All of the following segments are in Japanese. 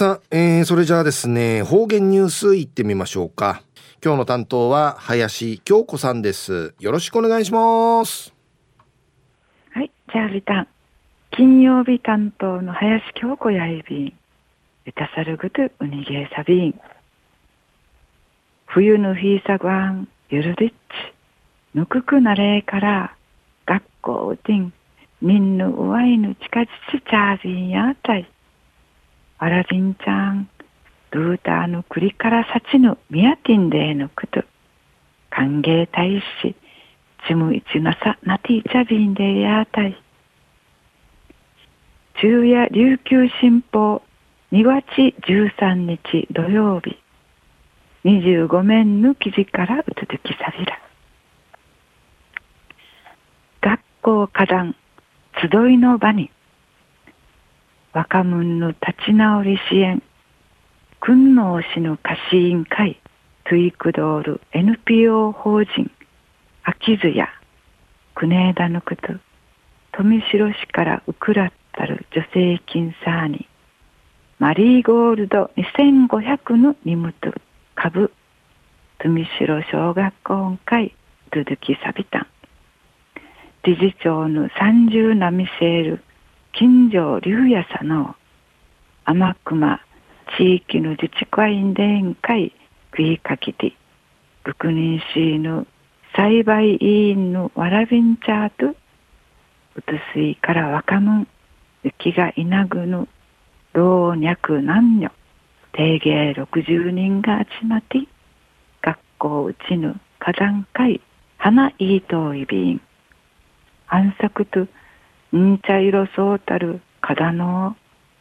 さあ、えー、それじゃあですね、方言ニュースいってみましょうか。今日の担当は林京子さんです。よろしくお願いします。はい、じゃあリタン。金曜日担当の林京子やいびん。いたさるぐとうにげさびん。冬のひいさごわん、ゆるりっち。ぬくくなれから学校うてんみんぬうわいぬ近ちちちゃびんやたいわらびんちゃんルーターの栗からさちぬみやてんでのくと歓迎大使ちむいちなさなていちゃびんでやたい。昼夜琉球新報2月13日土曜日。25面の記事からうつづきさびら。学校花壇集いの場に若者の立ち直り支援訓納市の貸し委員会トゥイクドール NPO 法人秋津や国枝のこと富城市からウクラッタル助成金サーにマリーゴールド2500の荷物株富城小学校会続きサビタン理事長の三十波セール金城龍也さの天熊地域の自治会員連会食いかけて六人市の栽培委員のわらびんちゃーとうつすいから若者雪がいなぐぬ老若男女定芸60人が集まって学校うちぬ火山会花いいといびん。暗殺とん茶色そうたる花の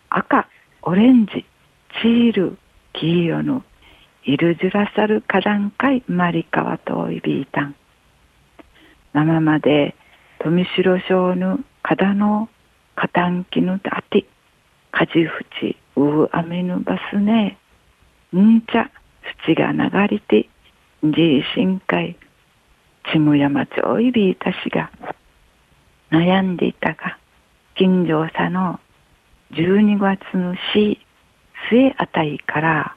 赤オレンジチール黄色のいるじらさる花壇会マリカワといびいたん生まで富城省の花のカタンキのあてかじふちううあめぬバスねんちゃ土が流れてじいしんかいちむやまちょいびいたしが悩んでいたが近所さの12月の死末あたりから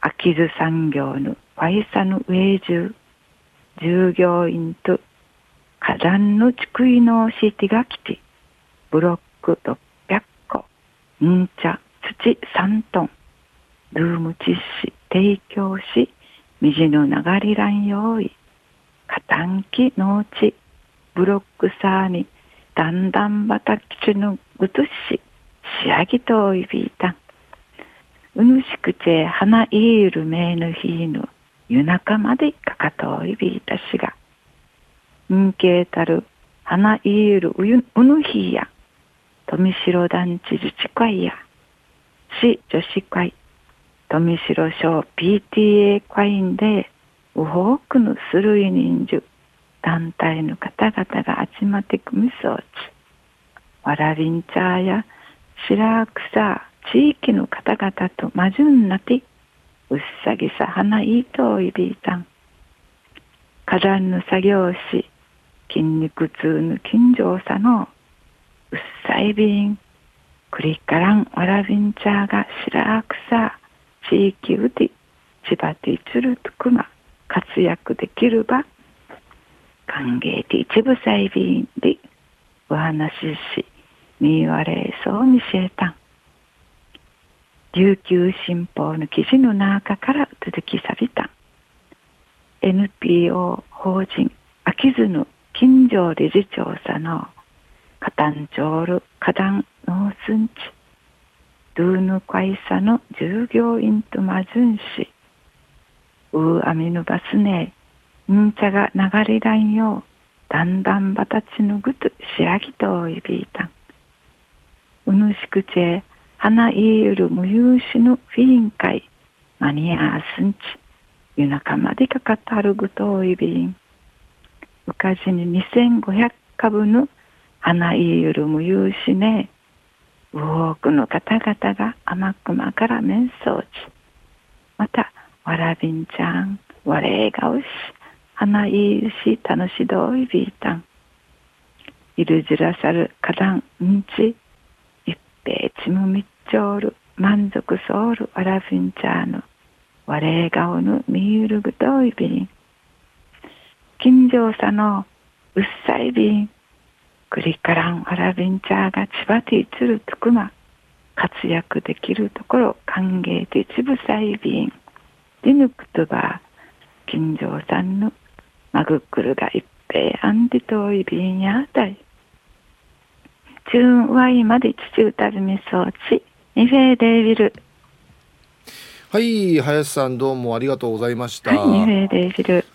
秋津産業のファイサの上中従業員と火山の地いのシティが来てブロック600個ん茶土3トンルーム実施提供し水の流れらん用意加担機農地ブロックサーにだんだんばたきちぬぐとし仕上げといびいた。うぬしくちえ花いいるめぬひいぬ夜中までかかといびいたしが。んけたる花いいるうゆうぬひいや。富城団地自治会や。市女子会。富城省 PTA 会員でうほうくぬするい人数。団体の方々が集まってくみそうちわらびんちゃや白草地域の方々とまじゅんなてうっさぎさ花いいといびいたん。火山の作業し筋肉痛の近所さのうっさいびん。クリからんわらびんちゃが白草。地域うて千葉ていつるとくま活躍できるば。歓迎て一部細便でお話しし見言われそうにしえた。ん琉球新報の記事の中から続きさびた。ん NPO 法人秋津の金城理事長さの加担長る加担農村地ドゥーヌ会社の従業員とまずんしウーアミヌバスネんんちゃが流れらんようだんだんばたちぬぐと仕上げといびいたん。うぬしくちえ花いゆる無有しぬフィンカイマニアースンチ夜中までかかたるぐといびん。うかじに2500株の花いゆる無有しね。多くの方々が甘くまから面相地。またわらびんちゃんわれがうし。花いいし楽しどいびいたん。いるじらさる花壇んち、一平ちむみっちょる、満足ソウルアラフィンチャーの我れ顔の見ゆるぐといびん。近所さのうっさいびん。クリカランアラビンチャーが千葉ティーツルトクマ。活躍できるところ歓迎でちぶさいびん。ディヌクトバー。近所さんのマグックルが一平アンディトイビンやだい。チューンワイフェーデービル。はい、林さんどうもありがとうございました。はい、ニフェーデービル。